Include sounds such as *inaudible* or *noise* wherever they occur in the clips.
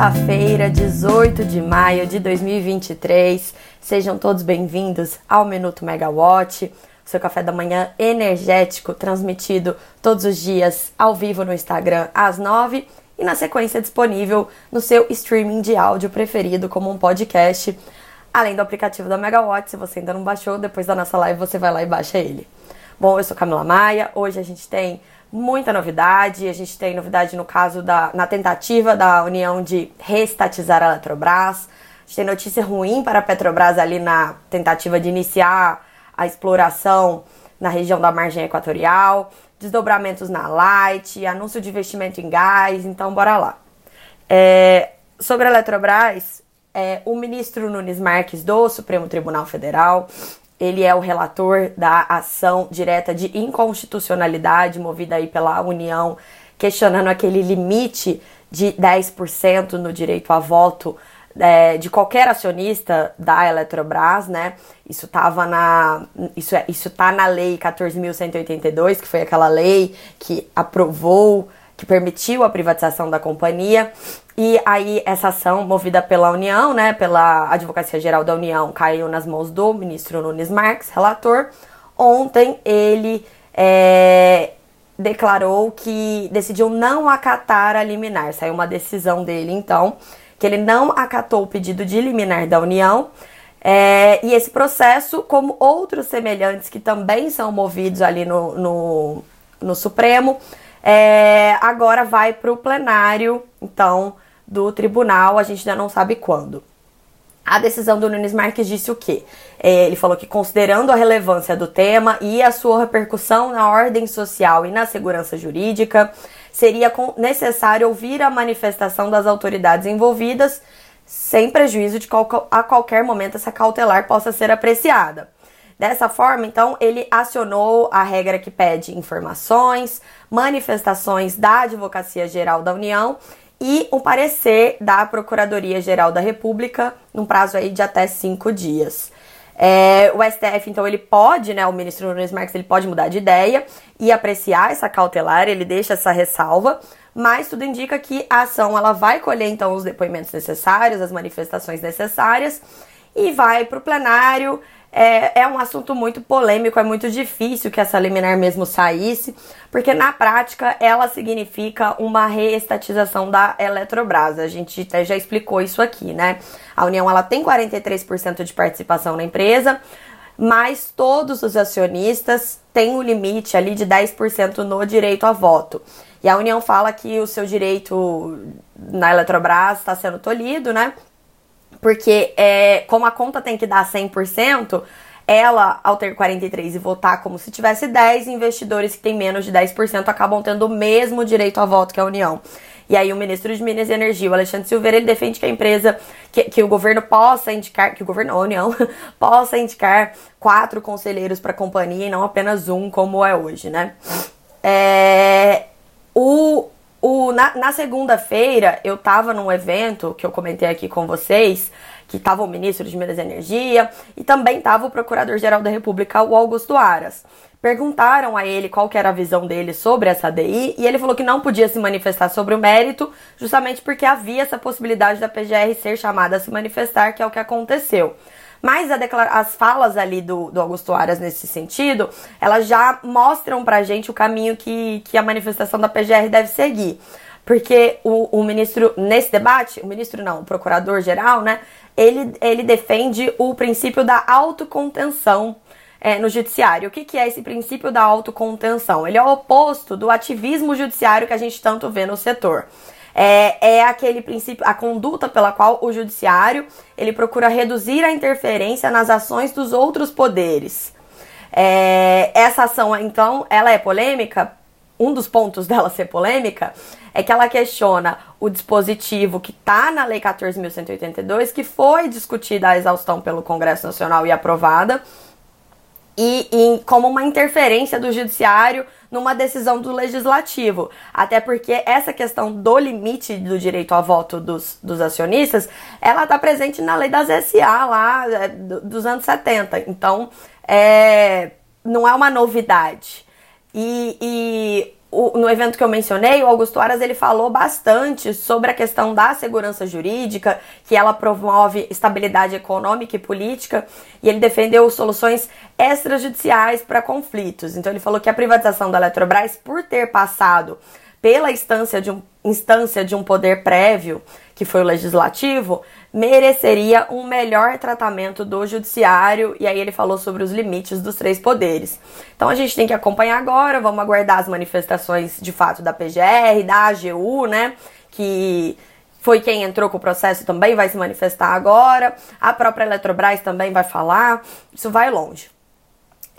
Quinta-feira, 18 de maio de 2023. Sejam todos bem-vindos ao Minuto Megawatt, seu café da manhã energético, transmitido todos os dias ao vivo no Instagram às 9 e na sequência disponível no seu streaming de áudio preferido, como um podcast, além do aplicativo da Megawatt. Se você ainda não baixou, depois da nossa live você vai lá e baixa ele. Bom, eu sou Camila Maia. Hoje a gente tem muita novidade. A gente tem novidade no caso da na tentativa da União de reestatizar a Eletrobras. A gente tem notícia ruim para a Petrobras ali na tentativa de iniciar a exploração na região da margem equatorial, desdobramentos na Light, anúncio de investimento em gás, então bora lá. É, sobre a Eletrobras, é, o ministro Nunes Marques do Supremo Tribunal Federal ele é o relator da ação direta de inconstitucionalidade movida aí pela União, questionando aquele limite de 10% no direito a voto é, de qualquer acionista da Eletrobras, né? Isso estava na isso é, isso tá na lei 14.182, que foi aquela lei que aprovou que permitiu a privatização da companhia. E aí essa ação movida pela União, né, pela Advocacia Geral da União, caiu nas mãos do ministro Nunes Marques, relator. Ontem ele é, declarou que decidiu não acatar a liminar. Saiu uma decisão dele, então, que ele não acatou o pedido de liminar da União. É, e esse processo, como outros semelhantes que também são movidos ali no, no, no Supremo, é, agora vai para o plenário, então, do tribunal, a gente ainda não sabe quando. A decisão do Nunes Marques disse o quê? É, ele falou que, considerando a relevância do tema e a sua repercussão na ordem social e na segurança jurídica, seria necessário ouvir a manifestação das autoridades envolvidas, sem prejuízo de qual, a qualquer momento essa cautelar possa ser apreciada. Dessa forma, então, ele acionou a regra que pede informações, manifestações da Advocacia Geral da União e um parecer da Procuradoria Geral da República num prazo aí de até cinco dias. É, o STF, então, ele pode, né, o ministro Nunes Marques, ele pode mudar de ideia e apreciar essa cautelar, ele deixa essa ressalva, mas tudo indica que a ação, ela vai colher, então, os depoimentos necessários, as manifestações necessárias e vai para o plenário, é, é um assunto muito polêmico, é muito difícil que essa liminar mesmo saísse, porque na prática ela significa uma reestatização da Eletrobras. A gente até já explicou isso aqui, né? A União ela tem 43% de participação na empresa, mas todos os acionistas têm um limite ali de 10% no direito a voto. E a União fala que o seu direito na Eletrobras está sendo tolhido, né? Porque é, como a conta tem que dar 100%, ela, ao ter 43 e votar como se tivesse 10, investidores que têm menos de 10% acabam tendo o mesmo direito a voto que a União. E aí o ministro de Minas e Energia, o Alexandre Silveira, ele defende que a empresa, que, que o governo possa indicar, que o governo, a União, *laughs* possa indicar quatro conselheiros para a companhia e não apenas um, como é hoje, né? É, o, o, na, na segunda-feira, eu tava num evento que eu comentei aqui com vocês, que tava o ministro de Minas e Energia e também tava o Procurador-Geral da República, o Augusto Aras. Perguntaram a ele qual que era a visão dele sobre essa DI e ele falou que não podia se manifestar sobre o mérito, justamente porque havia essa possibilidade da PGR ser chamada a se manifestar, que é o que aconteceu. Mas as falas ali do, do Augusto Aras nesse sentido, elas já mostram pra gente o caminho que, que a manifestação da PGR deve seguir. Porque o, o ministro, nesse debate, o ministro não, o procurador-geral, né, ele, ele defende o princípio da autocontenção é, no judiciário. O que, que é esse princípio da autocontenção? Ele é o oposto do ativismo judiciário que a gente tanto vê no setor é, é aquele princípio, a conduta pela qual o judiciário ele procura reduzir a interferência nas ações dos outros poderes. É, essa ação, então, ela é polêmica. Um dos pontos *laughs* dela ser polêmica é que ela questiona o dispositivo que está na Lei 14.182, que foi discutida a exaustão pelo Congresso Nacional e aprovada, e, e como uma interferência do Judiciário numa decisão do legislativo. Até porque essa questão do limite do direito a voto dos, dos acionistas, ela está presente na lei das SA lá é, dos anos 70. Então, é, não é uma novidade. E, e o, no evento que eu mencionei, o Augusto Aras ele falou bastante sobre a questão da segurança jurídica, que ela promove estabilidade econômica e política, e ele defendeu soluções extrajudiciais para conflitos. Então ele falou que a privatização da Eletrobras, por ter passado pela instância de um, instância de um poder prévio, que foi o legislativo, mereceria um melhor tratamento do judiciário, e aí ele falou sobre os limites dos três poderes. Então a gente tem que acompanhar agora, vamos aguardar as manifestações de fato da PGR, da AGU, né, que foi quem entrou com o processo também vai se manifestar agora, a própria Eletrobras também vai falar, isso vai longe.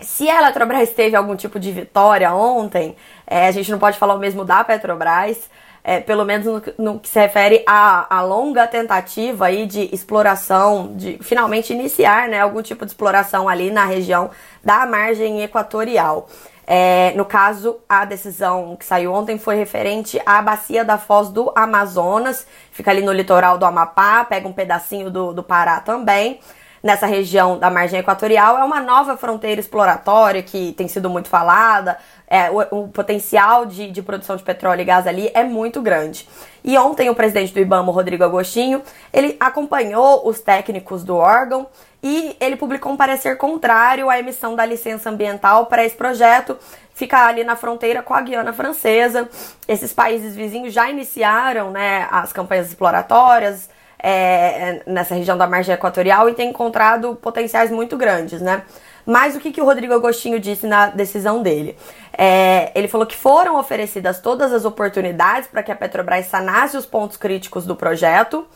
Se a Eletrobras teve algum tipo de vitória ontem, é, a gente não pode falar o mesmo da Petrobras, é, pelo menos no, no, que se refere à, à longa tentativa aí de exploração, de finalmente iniciar né, algum tipo de exploração ali na região da margem equatorial. É, no caso, a decisão que saiu ontem foi referente à bacia da Foz do Amazonas, fica ali no litoral do Amapá, pega um pedacinho do, do Pará também nessa região da margem equatorial é uma nova fronteira exploratória que tem sido muito falada. É, o, o potencial de, de produção de petróleo e gás ali é muito grande. E ontem o presidente do IBAMA, Rodrigo Agostinho, ele acompanhou os técnicos do órgão e ele publicou um parecer contrário à emissão da licença ambiental para esse projeto. Fica ali na fronteira com a Guiana Francesa. Esses países vizinhos já iniciaram né, as campanhas exploratórias, é, nessa região da margem equatorial e tem encontrado potenciais muito grandes, né? Mas o que, que o Rodrigo Agostinho disse na decisão dele? É, ele falou que foram oferecidas todas as oportunidades para que a Petrobras sanasse os pontos críticos do projeto,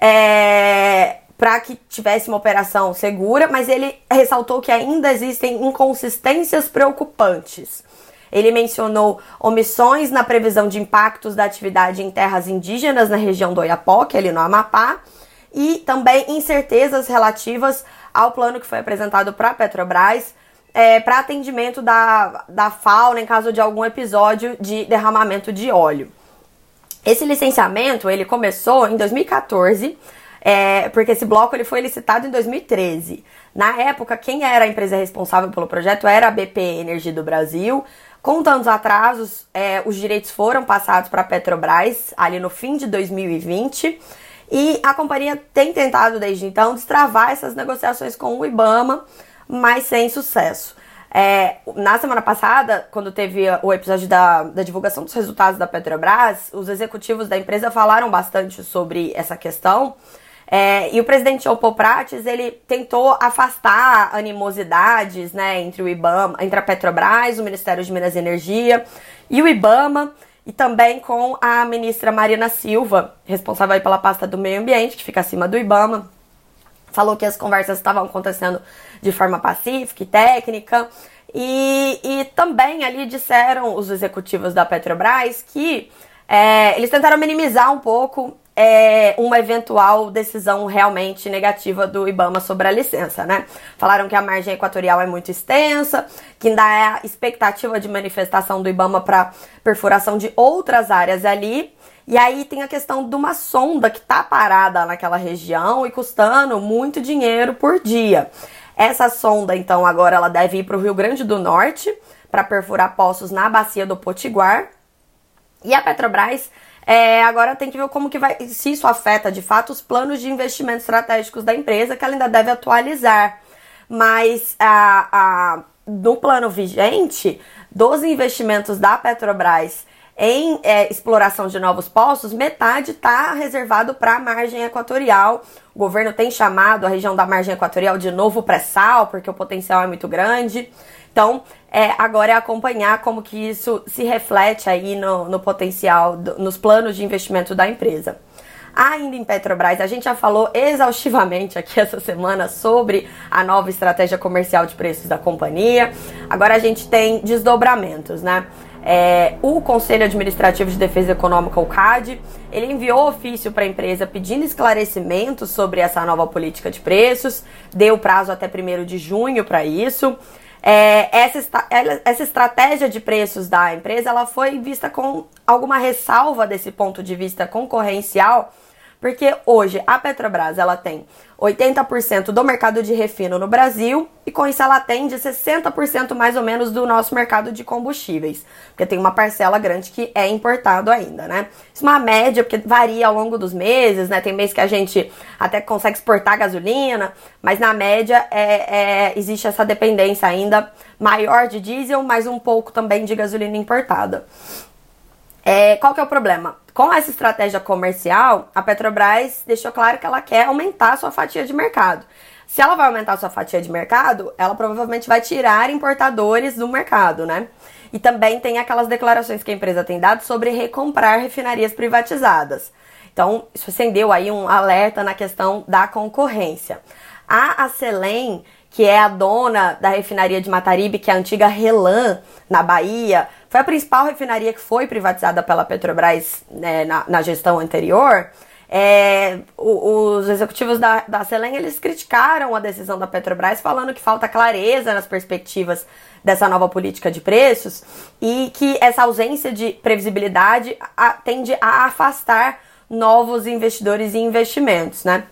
é, para que tivesse uma operação segura, mas ele ressaltou que ainda existem inconsistências preocupantes. Ele mencionou omissões na previsão de impactos da atividade em terras indígenas na região do Oiapoque, ali no Amapá, e também incertezas relativas ao plano que foi apresentado para a Petrobras é, para atendimento da, da fauna em caso de algum episódio de derramamento de óleo. Esse licenciamento ele começou em 2014, é, porque esse bloco ele foi licitado em 2013. Na época, quem era a empresa responsável pelo projeto era a BP Energia do Brasil. Com tantos atrasos, é, os direitos foram passados para a Petrobras ali no fim de 2020 e a companhia tem tentado desde então destravar essas negociações com o IBAMA, mas sem sucesso. É, na semana passada, quando teve o episódio da, da divulgação dos resultados da Petrobras, os executivos da empresa falaram bastante sobre essa questão. É, e o presidente Prates, ele tentou afastar animosidades, né, entre o IBAMA, entre a Petrobras, o Ministério de Minas e Energia e o IBAMA, e também com a ministra Marina Silva, responsável pela pasta do meio ambiente, que fica acima do IBAMA. Falou que as conversas estavam acontecendo de forma pacífica e técnica. E, e também ali disseram os executivos da Petrobras que é, eles tentaram minimizar um pouco é, uma eventual decisão realmente negativa do IBAMA sobre a licença, né? Falaram que a margem equatorial é muito extensa, que ainda é expectativa de manifestação do IBAMA para perfuração de outras áreas ali. E aí tem a questão de uma sonda que está parada naquela região e custando muito dinheiro por dia. Essa sonda, então, agora ela deve ir para o Rio Grande do Norte para perfurar poços na bacia do Potiguar. E a Petrobras é, agora tem que ver como que vai, se isso afeta de fato os planos de investimento estratégicos da empresa, que ela ainda deve atualizar. Mas a, a, no plano vigente, dos investimentos da Petrobras em é, exploração de novos poços, metade está reservado para a margem equatorial. O governo tem chamado a região da margem equatorial de novo pré-sal, porque o potencial é muito grande. Então, é, agora é acompanhar como que isso se reflete aí no, no potencial, do, nos planos de investimento da empresa. Ainda em Petrobras, a gente já falou exaustivamente aqui *laughs* essa semana sobre a nova estratégia comercial de preços da companhia. Agora a gente tem desdobramentos, né? É, o Conselho Administrativo de Defesa Econômica, o CAD, ele enviou ofício para a empresa pedindo esclarecimentos sobre essa nova política de preços, deu prazo até 1 de junho para isso. É, essa, essa estratégia de preços da empresa ela foi vista com alguma ressalva desse ponto de vista concorrencial, Porque hoje a Petrobras ela tem 80% do mercado de refino no Brasil e com isso ela atende 60% mais ou menos do nosso mercado de combustíveis, porque tem uma parcela grande que é importado ainda, né? Isso é uma média, porque varia ao longo dos meses, né? Tem mês que a gente até consegue exportar gasolina, mas na média é, é, existe essa dependência ainda maior de diesel, mas um pouco também de gasolina importada. É, qual que é o problema? Com essa estratégia comercial, a Petrobras deixou claro que ela quer aumentar a sua fatia de mercado. Se ela vai aumentar a sua fatia de mercado, ela provavelmente vai tirar importadores do mercado, né? E também tem aquelas declarações que a empresa tem dado sobre recomprar refinarias privatizadas. Então, isso acendeu aí um alerta na questão da concorrência. A Acelen, que é a dona da refinaria de Mataribe, que é a antiga Relan, na Bahia, foi a principal refinaria que foi privatizada pela Petrobras né, na, na, gestão anterior. É, os executivos da, da Selem, eles criticaram a decisão da Petrobras, falando que falta clareza nas perspectivas dessa nova política de preços e que essa ausência de previsibilidade a, tende a afastar novos investidores e investimentos, né?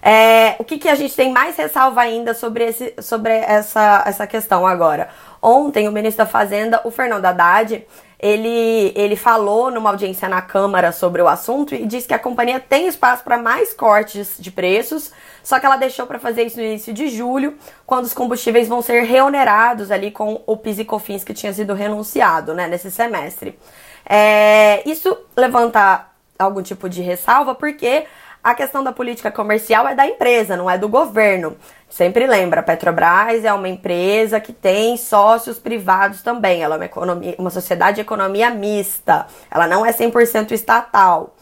É, o que, que a gente tem mais ressalva ainda sobre, esse, sobre essa, essa questão agora? Ontem, o ministro da Fazenda, o Fernando Haddad, ele, ele falou numa audiência na Câmara sobre o assunto e disse que a companhia tem espaço para mais cortes de preços, só que ela deixou para fazer isso no início de julho, quando os combustíveis vão ser reonerados ali com o PIS e COFINS que tinha sido renunciado né, nesse semestre. É, isso levanta algum tipo de ressalva porque a questão da política comercial é da empresa, não é do governo. Sempre lembra, a Petrobras é uma empresa que tem sócios privados também. Ela é uma, economia, uma sociedade de economia mista. Ela não é 100% estatal.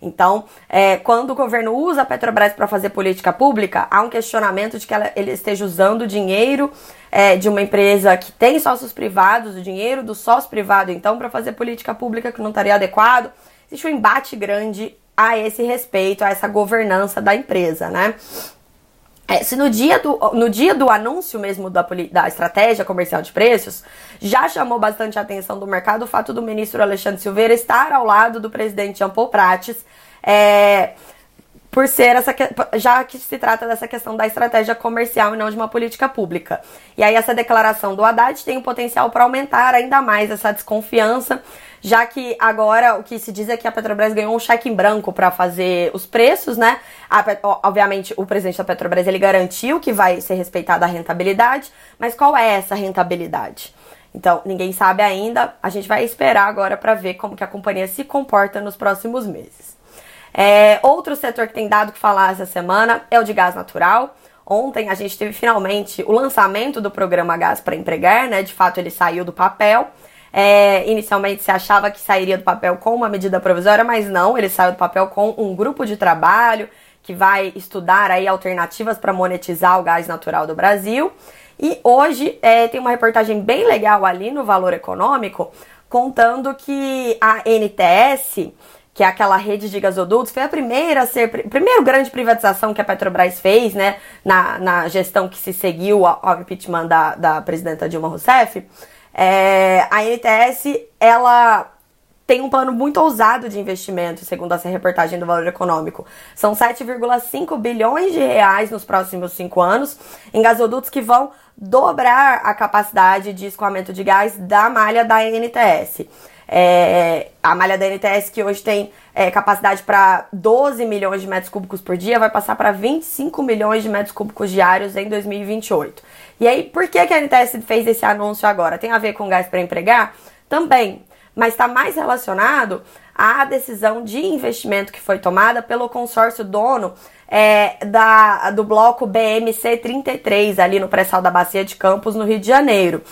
Então, é, quando o governo usa a Petrobras para fazer política pública, há um questionamento de que ela, ele esteja usando o dinheiro é, de uma empresa que tem sócios privados, o dinheiro do sócio privado, então, para fazer política pública que não estaria adequado. Existe um embate grande a esse respeito, a essa governança da empresa, né? É, se no dia, do, no dia do anúncio mesmo da, da estratégia comercial de preços, já chamou bastante a atenção do mercado o fato do ministro Alexandre Silveira estar ao lado do presidente Jean Paul Prates, é, por ser essa já que se trata dessa questão da estratégia comercial e não de uma política pública. E aí essa declaração do Haddad tem o potencial para aumentar ainda mais essa desconfiança já que agora o que se diz é que a Petrobras ganhou um cheque em branco para fazer os preços, né? A, obviamente, o presidente da Petrobras ele garantiu que vai ser respeitada a rentabilidade, mas qual é essa rentabilidade? Então, ninguém sabe ainda. A gente vai esperar agora para ver como que a companhia se comporta nos próximos meses. É, outro setor que tem dado que falar essa semana é o de gás natural. Ontem a gente teve finalmente o lançamento do programa Gás para Empregar, né? De fato, ele saiu do papel. É, inicialmente se achava que sairia do papel com uma medida provisória, mas não, ele saiu do papel com um grupo de trabalho que vai estudar aí alternativas para monetizar o gás natural do Brasil. E hoje é, tem uma reportagem bem legal ali no Valor Econômico, contando que a NTS, que é aquela rede de gasodutos, foi a primeira a ser, primeira grande privatização que a Petrobras fez, né, na, na gestão que se seguiu ao, ao impeachment da, da presidenta Dilma Rousseff. É, a NTS, ela tem um plano muito ousado de investimento, segundo essa reportagem do Valor Econômico. São 7,5 bilhões de reais nos próximos cinco anos em gasodutos que vão dobrar a capacidade de escoamento de gás da malha da NTS. É, a malha da NTS, que hoje tem é, capacidade para 12 milhões de metros cúbicos por dia, vai passar para 25 milhões de metros cúbicos diários em 2028. E aí, por que, que a NTS fez esse anúncio agora? Tem a ver com gás para empregar? Também, mas está mais relacionado à decisão de investimento que foi tomada pelo consórcio dono é, da, do bloco BMC 33, ali no pré-sal da Bacia de Campos, no Rio de Janeiro.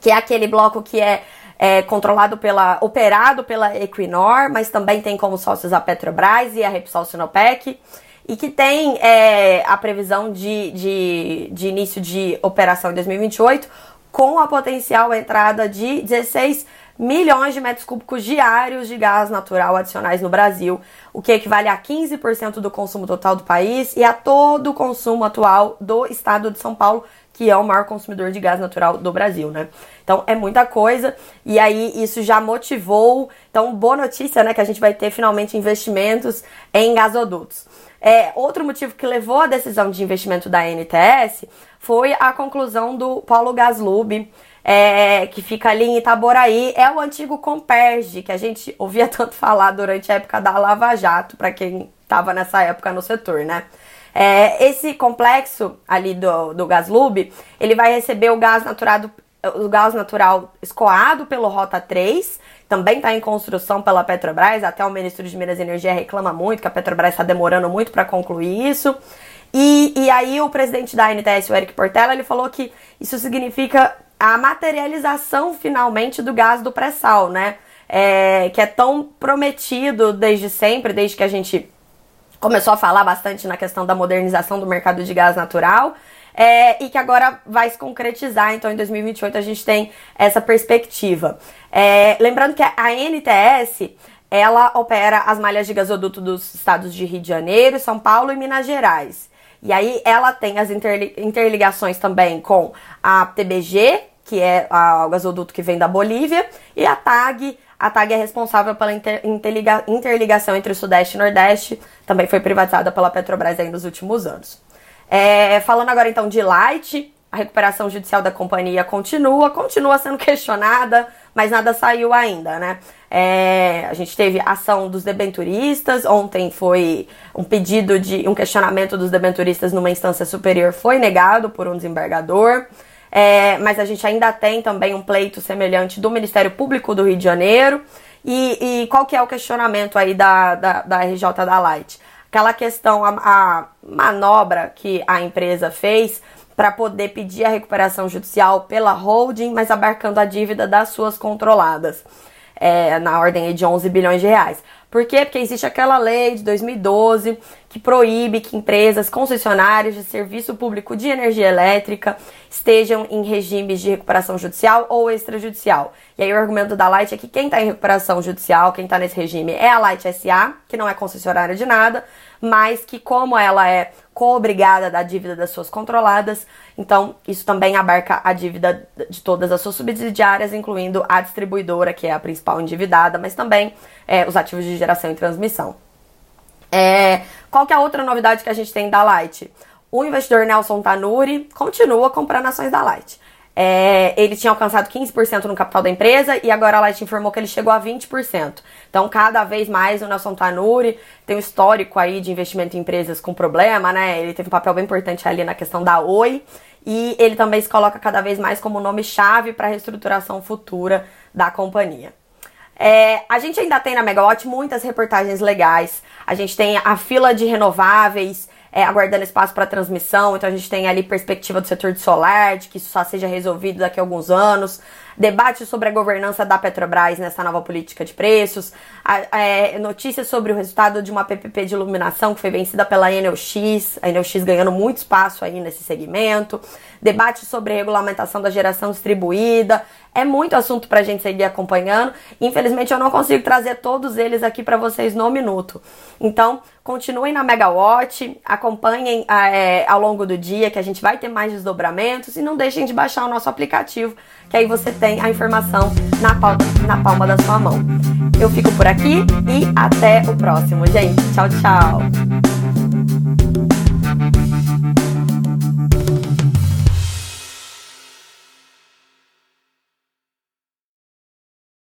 Que é aquele bloco que é é, controlado pela, operado pela Equinor, mas também tem como sócios a Petrobras e a Repsol Sinopec, e que tem é, a previsão de, de, de início de operação em 2028, com a potencial entrada de 16 milhões de metros cúbicos diários de gás natural adicionais no Brasil, o que equivale a 15% do consumo total do país e a todo o consumo atual do estado de São Paulo, que é o maior consumidor de gás natural do Brasil, né? Então é muita coisa e aí isso já motivou. Então, boa notícia, né? Que a gente vai ter finalmente investimentos em gasodutos. É, outro motivo que levou a decisão de investimento da NTS foi a conclusão do Paulo Gaslub, é, que fica ali em Itaboraí, é o antigo Comperge, que a gente ouvia *laughs* tanto falar durante a época da Lava Jato, para quem estava nessa época no setor, né? É, esse complexo ali do, do Gaslub, ele vai receber o gás naturado, o gás natural escoado pelo Rota 3, também está em construção pela Petrobras, até o ministro de Minas e Energia reclama muito que a Petrobras está demorando muito para concluir isso. E, e aí o presidente da ANTS, o Eric Portela, ele falou que isso significa a materialização finalmente do gás do pré-sal, né? É, que é tão prometido desde sempre, desde que a gente começou a falar bastante na questão da modernização do mercado de gás natural é, e que agora vai se concretizar. Então, em 2028 a gente tem essa perspectiva. É, lembrando que a NTS ela opera as malhas de gasoduto dos estados de Rio de Janeiro, São Paulo e Minas Gerais. E aí ela tem as interligações também com a TBG, que é a, o gasoduto que vem da Bolívia, e a TAG. A TAG é responsável pela inter, interliga, interligação entre o Sudeste e Nordeste, também foi privatizada pela Petrobras aí nos últimos anos. É, falando agora então de Light, a recuperação judicial da companhia continua, continua sendo *laughs* questionada, mas nada saiu ainda, né? É, a gente teve ação dos debenturistas, ontem foi um pedido de um questionamento dos debenturistas numa instância superior, foi negado por um desembargador. É, mas a gente ainda tem também um pleito semelhante do Ministério Público do Rio de Janeiro. E, e qual que é o questionamento aí da, da, da RJ da Light? Aquela questão, a, a manobra que a empresa fez para poder pedir a recuperação judicial pela holding, mas abarcando a dívida das suas controladas, é, na ordem de 11 bilhões de reais. Por quê? Porque existe aquela lei de 2012 que proíbe que empresas concessionárias de serviço público de energia elétrica estejam em regimes de recuperação judicial ou extrajudicial. E aí o argumento da Light é que quem está em recuperação judicial, quem está nesse regime é a Light SA, que não é concessionária de nada, mas que como ela é co-obrigada da dívida das suas controladas, então isso também abarca a dívida de todas as suas subsidiárias, incluindo a distribuidora, que é a principal endividada, mas também é, os ativos de geração e transmissão. É, qual que é a outra novidade que a gente tem da Light? O investidor Nelson Tanuri continua comprando ações da Light. É, ele tinha alcançado 15% no capital da empresa e agora a Light informou que ele chegou a 20%. Então, cada vez mais o Nelson Tanuri tem um histórico aí de investimento em empresas com problema, né? Ele teve um papel bem importante ali na questão da Oi e ele também se coloca cada vez mais como nome-chave para a reestruturação futura da companhia. É, a gente ainda tem na Megawatt muitas reportagens legais. A gente tem a fila de renováveis é, aguardando espaço para transmissão, então a gente tem ali perspectiva do setor de solar, de que isso só seja resolvido daqui a alguns anos debate sobre a governança da Petrobras nessa nova política de preços, é, notícias sobre o resultado de uma PPP de iluminação que foi vencida pela Enel X, a Enel X ganhando muito espaço aí nesse segmento, debate sobre regulamentação da geração distribuída, é muito assunto para a gente seguir acompanhando. Infelizmente eu não consigo trazer todos eles aqui para vocês no minuto. Então, continuem na Megawatt, acompanhem é, ao longo do dia que a gente vai ter mais desdobramentos e não deixem de baixar o nosso aplicativo que aí você tem a informação na palma, na palma da sua mão. Eu fico por aqui e até o próximo, gente. Tchau, tchau!